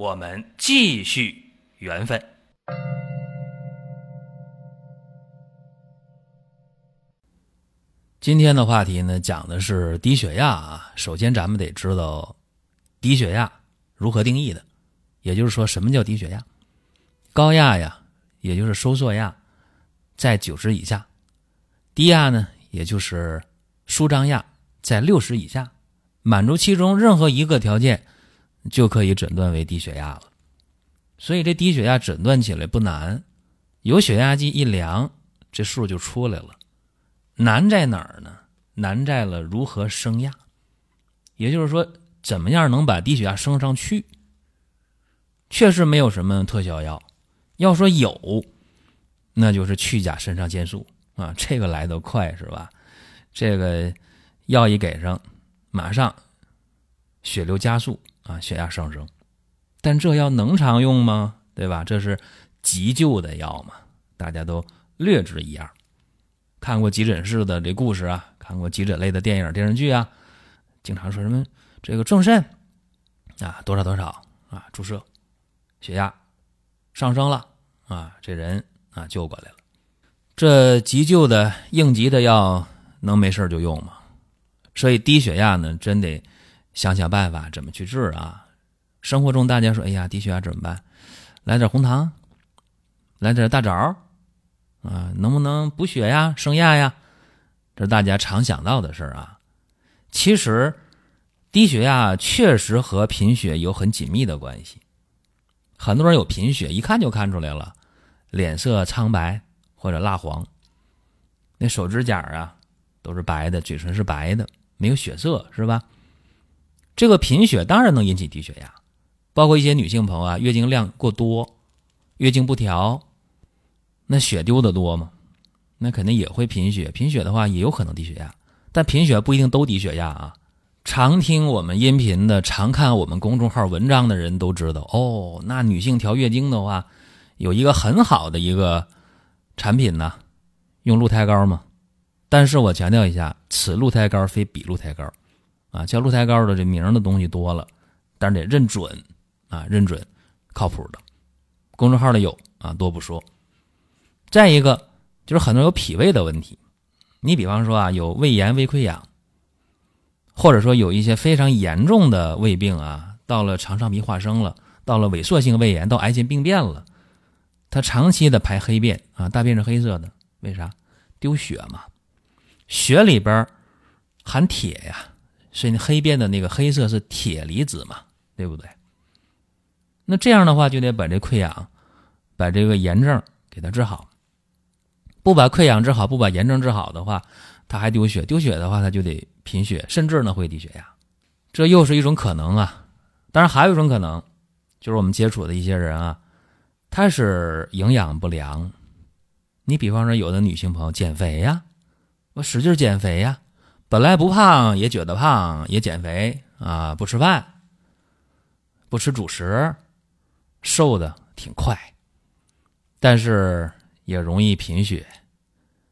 我们继续缘分。今天的话题呢，讲的是低血压啊。首先，咱们得知道低血压如何定义的，也就是说，什么叫低血压？高压呀，也就是收缩压在九十以下；低压呢，也就是舒张压在六十以下。满足其中任何一个条件，就可以诊断为低血压了。所以，这低血压诊断起来不难，有血压计一量，这数就出来了。难在哪儿呢？难在了如何升压，也就是说，怎么样能把低血压升上去？确实没有什么特效药。要说有，那就是去甲肾上腺素啊，这个来得快是吧？这个药一给上，马上血流加速啊，血压上升。但这药能常用吗？对吧？这是急救的药嘛，大家都略知一二。看过急诊室的这故事啊，看过急诊类的电影电视剧啊，经常说什么这个正肾啊多少多少啊注射，血压上升了啊，这人啊救过来了。这急救的应急的药能没事就用吗？所以低血压呢，真得想想办法怎么去治啊。生活中大家说，哎呀，低血压怎么办？来点红糖，来点大枣。啊，能不能补血呀、升压呀？这是大家常想到的事儿啊。其实，低血压确实和贫血有很紧密的关系。很多人有贫血，一看就看出来了，脸色苍白或者蜡黄，那手指甲啊都是白的，嘴唇是白的，没有血色，是吧？这个贫血当然能引起低血压，包括一些女性朋友啊，月经量过多，月经不调。那血丢的多吗？那肯定也会贫血。贫血的话，也有可能低血压，但贫血不一定都低血压啊。常听我们音频的、常看我们公众号文章的人都知道哦。那女性调月经的话，有一个很好的一个产品呢，用鹿胎膏嘛。但是我强调一下，此鹿胎膏非彼鹿胎膏啊。叫鹿胎膏的这名的东西多了，但是得认准啊，认准靠谱的。公众号里有啊，多不说。再一个就是很多有脾胃的问题，你比方说啊，有胃炎、胃溃疡，或者说有一些非常严重的胃病啊，到了肠上皮化生了，到了萎缩性胃炎，到癌前病变了，他长期的排黑便啊，大便是黑色的，为啥？丢血嘛，血里边含铁呀，所以黑便的那个黑色是铁离子嘛，对不对？那这样的话就得把这溃疡、把这个炎症给它治好。不把溃疡治好，不把炎症治好的话，他还丢血。丢血的话，他就得贫血，甚至呢会低血压。这又是一种可能啊。当然，还有一种可能，就是我们接触的一些人啊，他是营养不良。你比方说，有的女性朋友减肥呀，我使劲减肥呀，本来不胖也觉得胖，也减肥啊，不吃饭，不吃主食，瘦的挺快，但是。也容易贫血，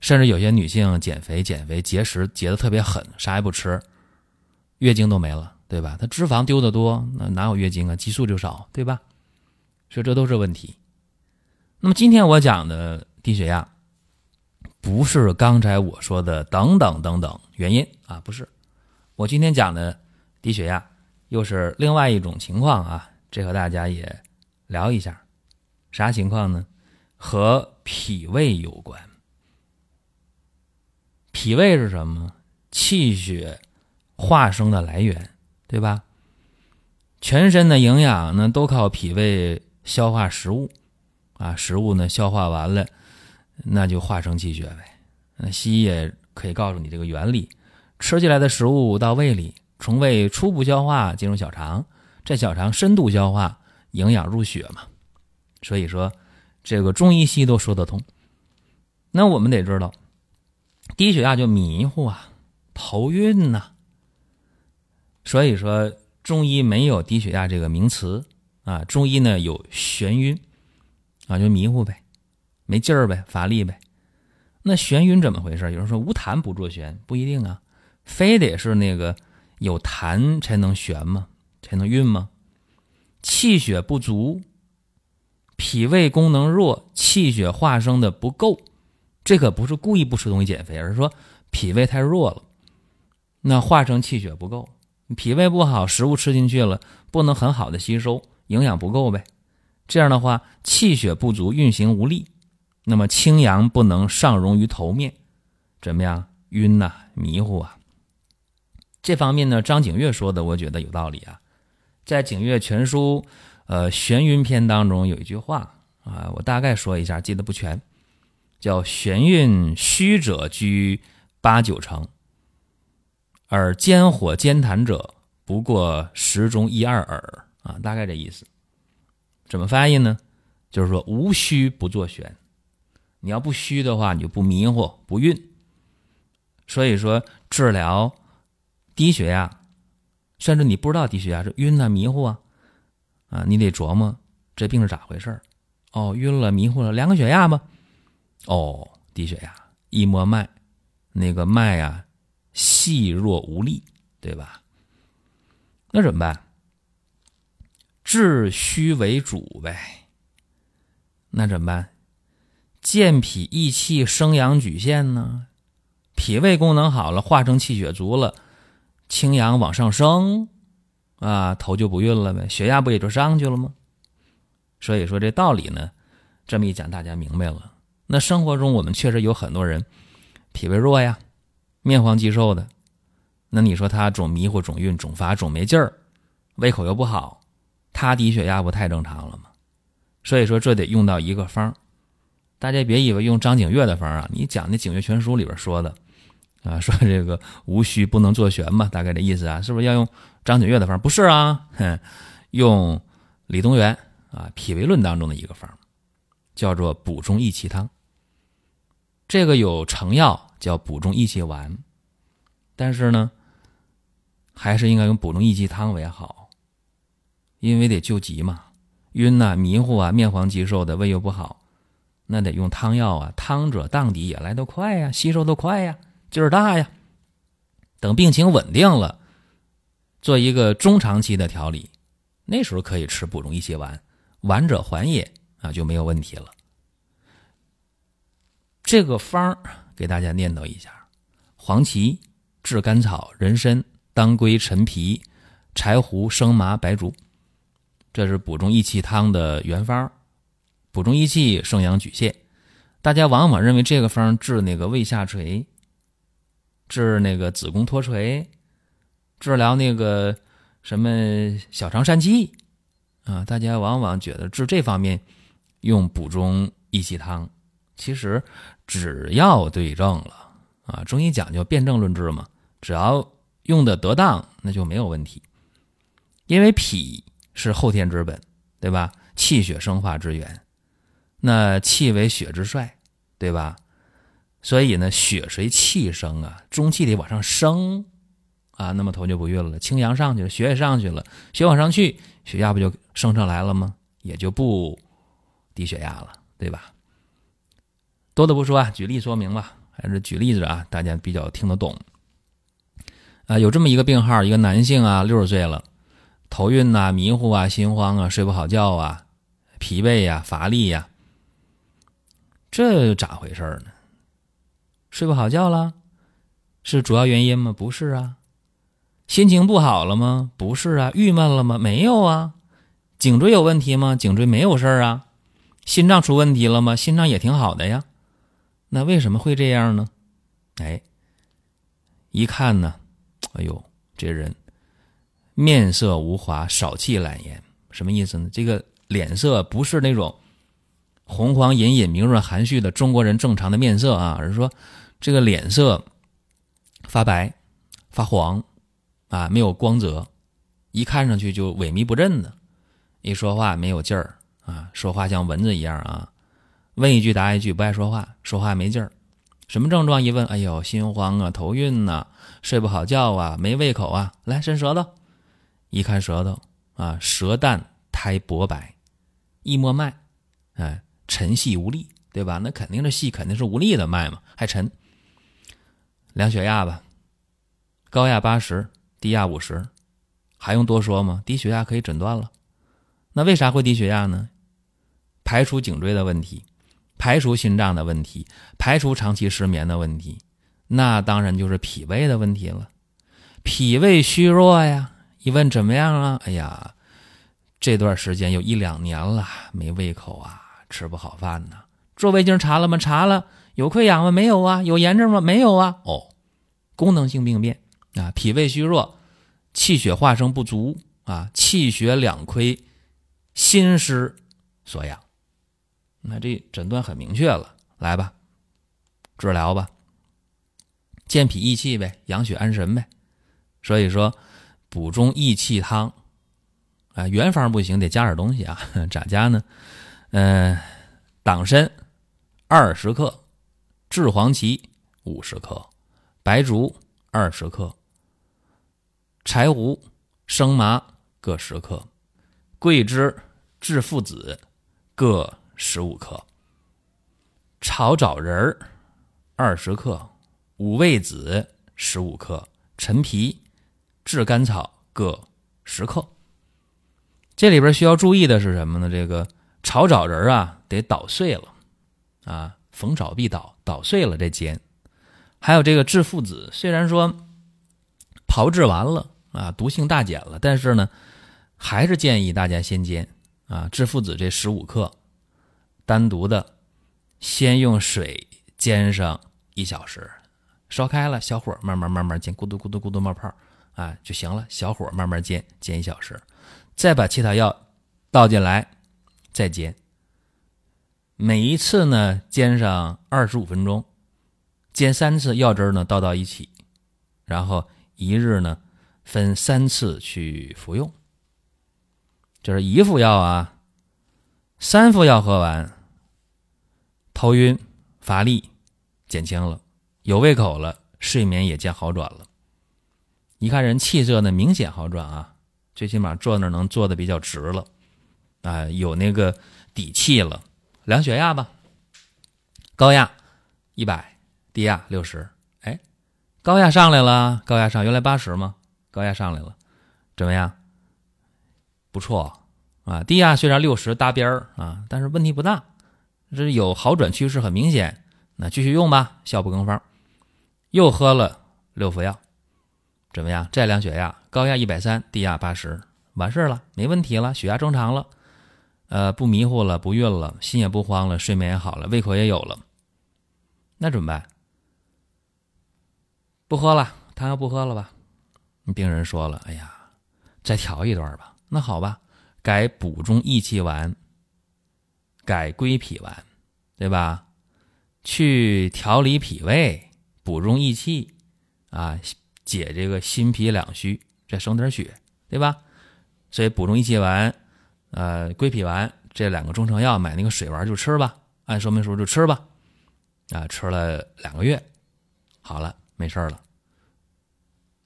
甚至有些女性减肥、减肥节食节的特别狠，啥也不吃，月经都没了，对吧？她脂肪丢的多，那哪有月经啊？激素就少，对吧？所以这都是问题。那么今天我讲的低血压，不是刚才我说的等等等等原因啊，不是。我今天讲的低血压又是另外一种情况啊，这和大家也聊一下，啥情况呢？和脾胃有关，脾胃是什么？气血化生的来源，对吧？全身的营养呢，都靠脾胃消化食物，啊，食物呢消化完了，那就化生气血呗。那西医也可以告诉你这个原理：吃进来的食物到胃里，从胃初步消化进入小肠，在小肠深度消化，营养入血嘛。所以说，这个中医西医都说得通。那我们得知道，低血压就迷糊啊，头晕呐。所以说，中医没有低血压这个名词啊，中医呢有眩晕啊，就迷糊呗，没劲儿呗，乏力呗。那眩晕怎么回事？有人说无痰不作眩，不一定啊，非得是那个有痰才能眩吗？才能晕吗？气血不足，脾胃功能弱，气血化生的不够，这可不是故意不吃东西减肥，而是说脾胃太弱了，那化生气血不够，脾胃不好，食物吃进去了不能很好的吸收，营养不够呗。这样的话，气血不足，运行无力。那么清阳不能上溶于头面，怎么样？晕呐，迷糊啊。这方面呢，张景岳说的，我觉得有道理啊。在《景岳全书》呃眩晕篇当中有一句话啊，我大概说一下，记得不全，叫“眩晕虚者居八九成，而兼火兼痰者不过十中一二耳”啊，大概这意思。怎么翻译呢？就是说无虚不作眩。你要不虚的话，你就不迷糊、不晕。所以说，治疗低血压，甚至你不知道低血压是晕啊、迷糊啊，啊，你得琢磨这病是咋回事哦，晕了、迷糊了，量个血压吧。哦，低血压，一摸脉，那个脉啊细弱无力，对吧？那怎么办？治虚为主呗。那怎么办？健脾益气、生阳举陷呢？脾胃功能好了，化生气血足了，清阳往上升，啊，头就不晕了呗，血压不也就上去了吗？所以说这道理呢，这么一讲，大家明白了。那生活中我们确实有很多人脾胃弱呀，面黄肌瘦的，那你说他总迷糊、总晕、总乏、总没劲儿，胃口又不好，他低血压不太正常了吗？所以说这得用到一个方。大家别以为用张景岳的方啊，你讲那《景岳全书》里边说的，啊，说这个无虚不能作玄嘛，大概这意思啊，是不是要用张景岳的方？不是啊，哼，用李东垣啊《脾胃论》当中的一个方，叫做补中益气汤。这个有成药叫补中益气丸，但是呢，还是应该用补中益气汤为好，因为得救急嘛，晕呐、迷糊啊、面黄肌瘦的，胃又不好。那得用汤药啊，汤者荡底也来得快呀，吸收的快呀，劲儿大呀。等病情稳定了，做一个中长期的调理，那时候可以吃补中益气丸，丸者缓也啊，就没有问题了。这个方给大家念叨一下：黄芪、炙甘草、人参、当归、陈皮、柴胡、生麻、白术，这是补中益气汤的原方。补中益气、生阳举陷，大家往往认为这个方治那个胃下垂、治那个子宫脱垂、治疗那个什么小肠疝气啊，大家往往觉得治这方面用补中益气汤，其实只要对症了啊，中医讲究辨证论治嘛，只要用的得当，那就没有问题。因为脾是后天之本，对吧？气血生化之源。那气为血之帅，对吧？所以呢，血随气生啊，中气得往上升啊，那么头就不晕了，清阳上去了，血也上去了，血往上去，血压不就升上来了吗？也就不低血压了，对吧？多的不说啊，举例说明吧，还是举例子啊，大家比较听得懂。啊，有这么一个病号，一个男性啊，六十岁了，头晕呐，迷糊啊，心慌啊，睡不好觉啊，疲惫呀，乏力呀。这咋回事呢？睡不好觉了，是主要原因吗？不是啊。心情不好了吗？不是啊。郁闷了吗？没有啊。颈椎有问题吗？颈椎没有事儿啊。心脏出问题了吗？心脏也挺好的呀。那为什么会这样呢？哎，一看呢，哎呦，这人面色无华，少气懒言，什么意思呢？这个脸色不是那种。红黄隐隐、明润含蓄的中国人正常的面色啊，而是说这个脸色发白、发黄啊，没有光泽，一看上去就萎靡不振的，一说话没有劲儿啊，说话像蚊子一样啊，问一句答一句，不爱说话，说话没劲儿。什么症状？一问，哎呦，心慌啊，头晕呐，睡不好觉啊，没胃口啊。来伸舌头，一看舌头啊，舌淡苔薄白，一摸脉，哎，沉细无力，对吧？那肯定是细，肯定是无力的脉嘛，还沉。量血压吧，高压八十，低压五十，还用多说吗？低血压可以诊断了。那为啥会低血压呢？排除颈椎的问题。排除心脏的问题，排除长期失眠的问题，那当然就是脾胃的问题了。脾胃虚弱呀，一问怎么样啊？哎呀，这段时间有一两年了，没胃口啊，吃不好饭呢。做胃镜查了吗？查了。有溃疡吗？没有啊。有炎症吗？没有啊。哦，功能性病变啊，脾胃虚弱，气血化生不足啊，气血两亏，心失所养。那这诊断很明确了，来吧，治疗吧，健脾益气呗，养血安神呗。所以说，补中益气汤啊，原方不行，得加点东西啊。咋加呢？嗯，党参二十克，炙黄芪五十克，白术二十克，柴胡、生麻各十克，桂枝、炙附子各。十五克，炒枣仁儿二十克，五味子十五克，陈皮、炙甘草各十克。这里边需要注意的是什么呢？这个炒枣仁儿啊，得捣碎了啊，逢炒必捣，捣碎了再煎。还有这个炙附子，虽然说炮制完了啊，毒性大减了，但是呢，还是建议大家先煎啊。炙附子这十五克。单独的，先用水煎上一小时，烧开了，小火慢慢慢慢煎，咕嘟咕嘟咕嘟冒泡，啊就行了。小火慢慢煎，煎一小时，再把其他药倒进来，再煎。每一次呢，煎上二十五分钟，煎三次，药汁呢倒到一起，然后一日呢分三次去服用。就是一副药啊，三副药喝完。头晕、乏力减轻了，有胃口了，睡眠也见好转了。一看人气色呢，明显好转啊，最起码坐那能坐的比较直了，啊，有那个底气了。量血压吧，高压一百，低压六十。哎，高压上来了，高压上，原来八十吗？高压上来了，怎么样？不错啊，低压虽然六十搭边儿啊，但是问题不大。这有好转趋势，很明显。那继续用吧，效不更方。又喝了六服药，怎么样？再量血压，高压一百三，低压八十，完事儿了，没问题了，血压正常了，呃，不迷糊了，不晕了，心也不慌了，睡眠也好了，胃口也有了。那怎么办？不喝了，汤药不喝了吧？病人说了：“哎呀，再调一段吧。”那好吧，改补中益气丸。改归脾丸，对吧？去调理脾胃，补中益气，啊，解这个心脾两虚，再生点血，对吧？所以补中益气丸，呃，归脾丸这两个中成药，买那个水丸就吃吧，按说明书就吃吧，啊，吃了两个月，好了，没事了。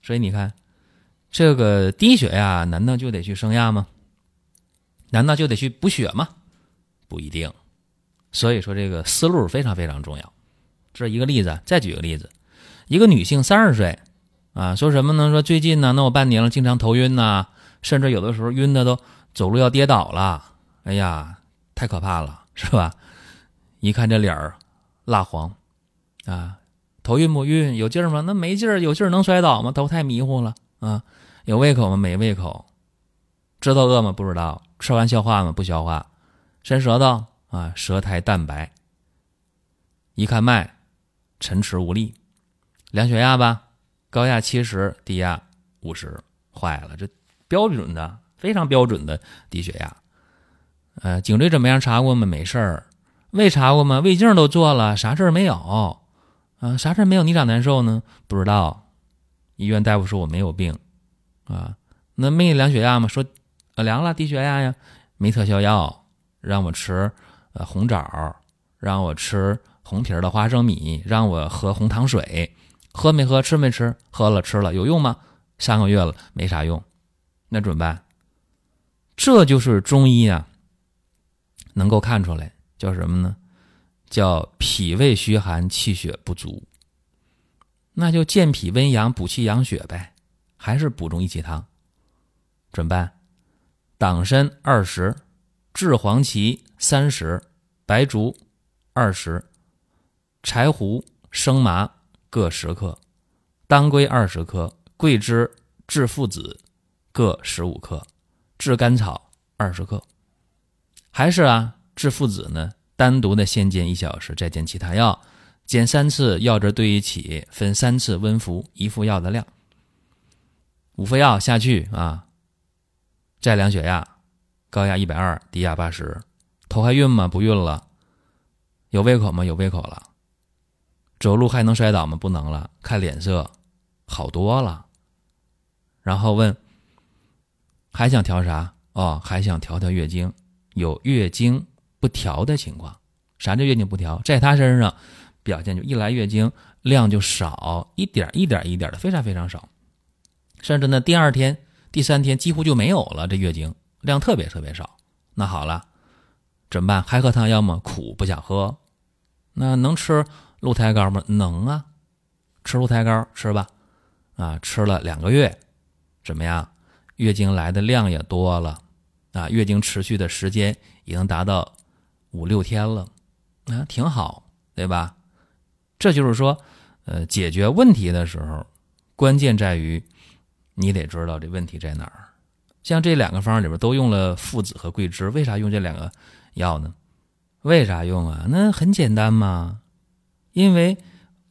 所以你看，这个低血压难道就得去升压吗？难道就得去补血吗？不一定，所以说这个思路非常非常重要。这是一个例子，再举个例子，一个女性三十岁，啊，说什么呢？说最近呢，那我半年了，经常头晕呐，甚至有的时候晕的都走路要跌倒了。哎呀，太可怕了，是吧？一看这脸儿蜡黄，啊，头晕不晕？有劲儿吗？那没劲儿，有劲儿能摔倒吗？都太迷糊了啊！有胃口吗？没胃口。知道饿吗？不知道。吃完消化吗？不消化。伸舌头啊，舌苔淡白。一看脉，沉迟无力。量血压吧，高压七十，低压五十。坏了，这标准的非常标准的低血压。呃，颈椎怎么样？查过吗？没事儿。胃查过吗？胃镜都做了，啥事儿没有。啊，啥事儿没有？你咋难受呢？不知道。医院大夫说我没有病。啊，那没量血压吗？说，量了低血压呀，没特效药。让我吃呃红枣，让我吃红皮的花生米，让我喝红糖水，喝没喝？吃没吃？喝了吃了，有用吗？三个月了没啥用，那怎么办？这就是中医啊，能够看出来叫什么呢？叫脾胃虚寒，气血不足。那就健脾温阳、补气养血呗，还是补中益气汤？怎么办？党参二十，炙黄芪三十，白术二十，柴胡、生麻各十克，当归二十克，桂枝、炙附子各十五克，炙甘草二十克。还是啊，炙附子呢，单独的先煎一小时，再煎其他药。煎三次，药汁兑一起，分三次温服，一副药的量。五副药下去啊，再量血压，高压一百二，低压八十。头还晕吗？不晕了。有胃口吗？有胃口了。走路还能摔倒吗？不能了。看脸色好多了。然后问，还想调啥？哦，还想调调月经，有月经不调的情况。啥叫月经不调？在他身上。表现就一来月经量就少一点一点一点的非常非常少，甚至呢第二天第三天几乎就没有了，这月经量特别特别少。那好了，怎么办？还喝汤药吗？苦不想喝。那能吃鹿胎膏吗？能啊，吃鹿胎膏吃吧。啊，吃了两个月，怎么样？月经来的量也多了啊，月经持续的时间已经达到五六天了，啊，挺好，对吧？这就是说，呃，解决问题的时候，关键在于你得知道这问题在哪儿。像这两个方里边都用了附子和桂枝，为啥用这两个药呢？为啥用啊？那很简单嘛，因为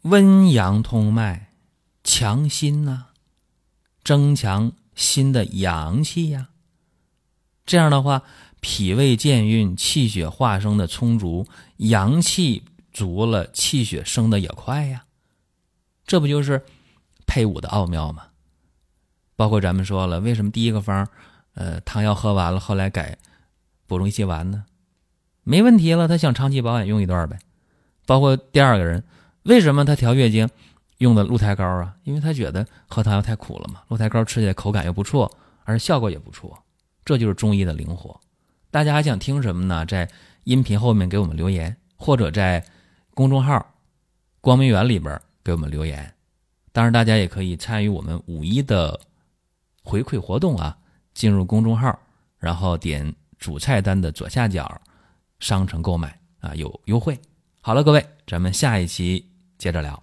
温阳通脉，强心呐，增强新的阳气呀。这样的话，脾胃健运，气血化生的充足，阳气。足了，气血生的也快呀，这不就是配伍的奥妙吗？包括咱们说了，为什么第一个方，呃，汤药喝完了，后来改补中益气丸呢？没问题了，他想长期保养，用一段呗。包括第二个人，为什么他调月经用的鹿胎膏啊？因为他觉得喝汤药太苦了嘛，鹿胎膏吃起来口感又不错，而且效果也不错，这就是中医的灵活。大家还想听什么呢？在音频后面给我们留言，或者在。公众号“光明园”里边给我们留言，当然大家也可以参与我们五一的回馈活动啊！进入公众号，然后点主菜单的左下角“商城购买”啊，有优惠。好了，各位，咱们下一期接着聊。